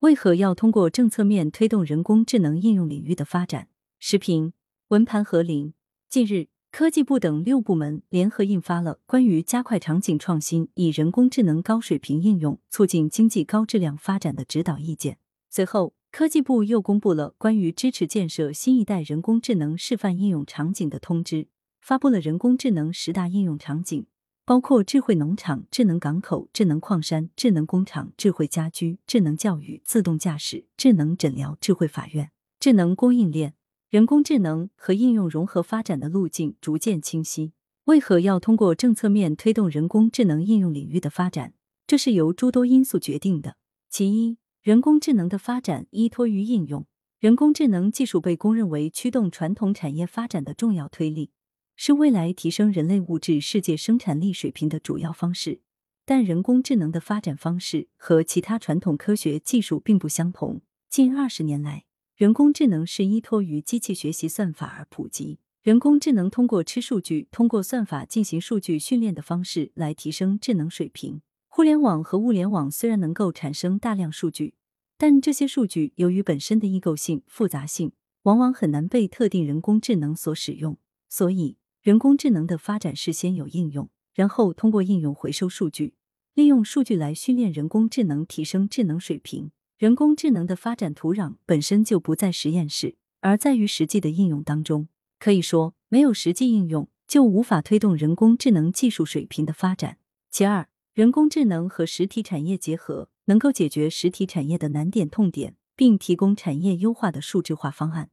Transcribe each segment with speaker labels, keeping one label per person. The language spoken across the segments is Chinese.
Speaker 1: 为何要通过政策面推动人工智能应用领域的发展？时评：文盘合林。近日，科技部等六部门联合印发了《关于加快场景创新，以人工智能高水平应用促进经济高质量发展的指导意见》。随后，科技部又公布了关于支持建设新一代人工智能示范应用场景的通知，发布了人工智能十大应用场景。包括智慧农场、智能港口、智能矿山、智能工厂、智慧家居、智能教育、自动驾驶、智能诊疗、智慧法院、智能供应链，人工智能和应用融合发展的路径逐渐清晰。为何要通过政策面推动人工智能应用领域的发展？这是由诸多因素决定的。其一，人工智能的发展依托于应用，人工智能技术被公认为驱动传统产业发展的重要推力。是未来提升人类物质世界生产力水平的主要方式，但人工智能的发展方式和其他传统科学技术并不相同。近二十年来，人工智能是依托于机器学习算法而普及。人工智能通过吃数据、通过算法进行数据训练的方式来提升智能水平。互联网和物联网虽然能够产生大量数据，但这些数据由于本身的异构性、复杂性，往往很难被特定人工智能所使用，所以。人工智能的发展是先有应用，然后通过应用回收数据，利用数据来训练人工智能，提升智能水平。人工智能的发展土壤本身就不在实验室，而在于实际的应用当中。可以说，没有实际应用，就无法推动人工智能技术水平的发展。其二，人工智能和实体产业结合，能够解决实体产业的难点痛点，并提供产业优化的数字化方案，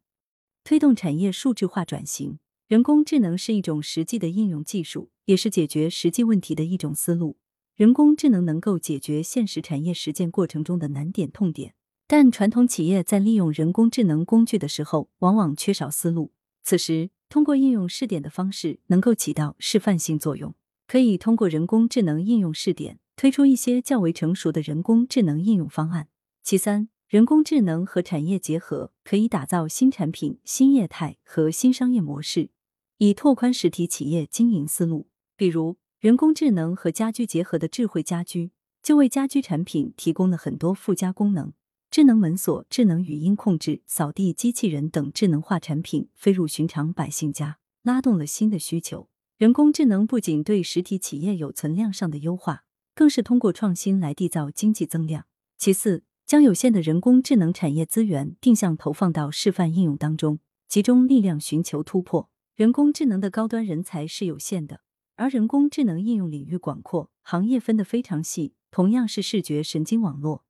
Speaker 1: 推动产业数字化转型。人工智能是一种实际的应用技术，也是解决实际问题的一种思路。人工智能能够解决现实产业实践过程中的难点痛点，但传统企业在利用人工智能工具的时候，往往缺少思路。此时，通过应用试点的方式，能够起到示范性作用。可以通过人工智能应用试点，推出一些较为成熟的人工智能应用方案。其三，人工智能和产业结合，可以打造新产品、新业态和新商业模式。以拓宽实体企业经营思路，比如人工智能和家居结合的智慧家居，就为家居产品提供了很多附加功能。智能门锁、智能语音控制、扫地机器人等智能化产品飞入寻常百姓家，拉动了新的需求。人工智能不仅对实体企业有存量上的优化，更是通过创新来缔造经济增量。其次，将有限的人工智能产业资源定向投放到示范应用当中，集中力量寻求突破。人工智能的高端人才是有限的，而人工智能应用领域广阔，行业分得非常细。同样是视觉神经网络，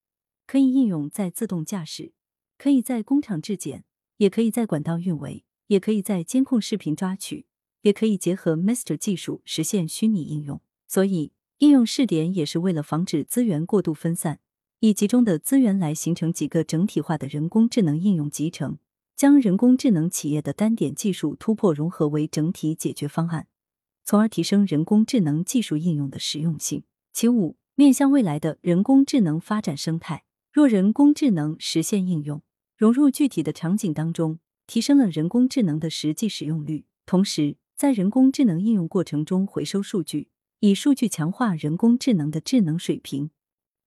Speaker 1: 可以应用在自动驾驶，可以在工厂质检，也可以在管道运维，也可以在监控视频抓取，也可以结合 Master 技术实现虚拟应用。所以，应用试点也是为了防止资源过度分散，以集中的资源来形成几个整体化的人工智能应用集成。将人工智能企业的单点技术突破融合为整体解决方案，从而提升人工智能技术应用的实用性。其五，面向未来的人工智能发展生态，若人工智能实现应用，融入具体的场景当中，提升了人工智能的实际使用率，同时在人工智能应用过程中回收数据，以数据强化人工智能的智能水平，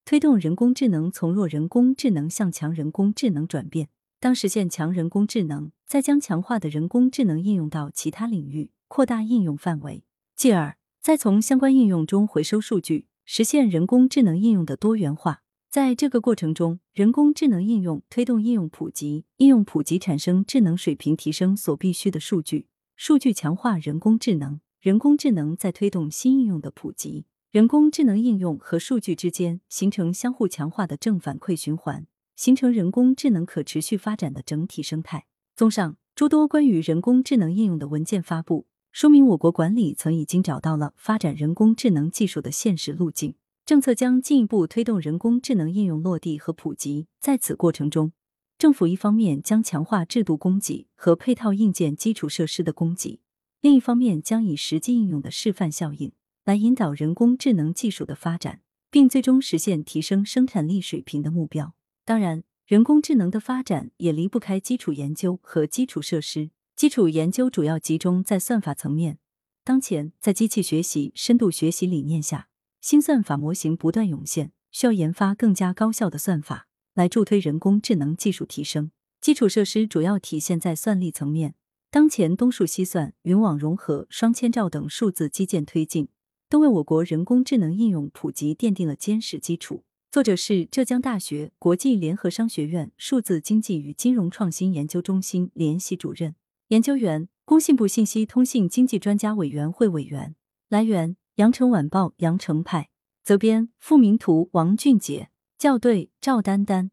Speaker 1: 推动人工智能从弱人工智能向强人工智能转变。当实现强人工智能，再将强化的人工智能应用到其他领域，扩大应用范围，继而再从相关应用中回收数据，实现人工智能应用的多元化。在这个过程中，人工智能应用推动应用普及，应用普及产生智能水平提升所必需的数据，数据强化人工智能，人工智能再推动新应用的普及，人工智能应用和数据之间形成相互强化的正反馈循环。形成人工智能可持续发展的整体生态。综上，诸多关于人工智能应用的文件发布，说明我国管理层已经找到了发展人工智能技术的现实路径，政策将进一步推动人工智能应用落地和普及。在此过程中，政府一方面将强化制度供给和配套硬件基础设施的供给，另一方面将以实际应用的示范效应来引导人工智能技术的发展，并最终实现提升生产力水平的目标。当然，人工智能的发展也离不开基础研究和基础设施。基础研究主要集中在算法层面。当前，在机器学习、深度学习理念下，新算法模型不断涌现，需要研发更加高效的算法来助推人工智能技术提升。基础设施主要体现在算力层面，当前东数西算、云网融合、双千兆等数字基建推进，都为我国人工智能应用普及奠定了坚实基础。作者是浙江大学国际联合商学院数字经济与金融创新研究中心联席主任、研究员，工信部信息通信经济专家委员会委员。来源：羊城晚报羊城派，责编：付明图，王俊杰，校对：赵丹丹。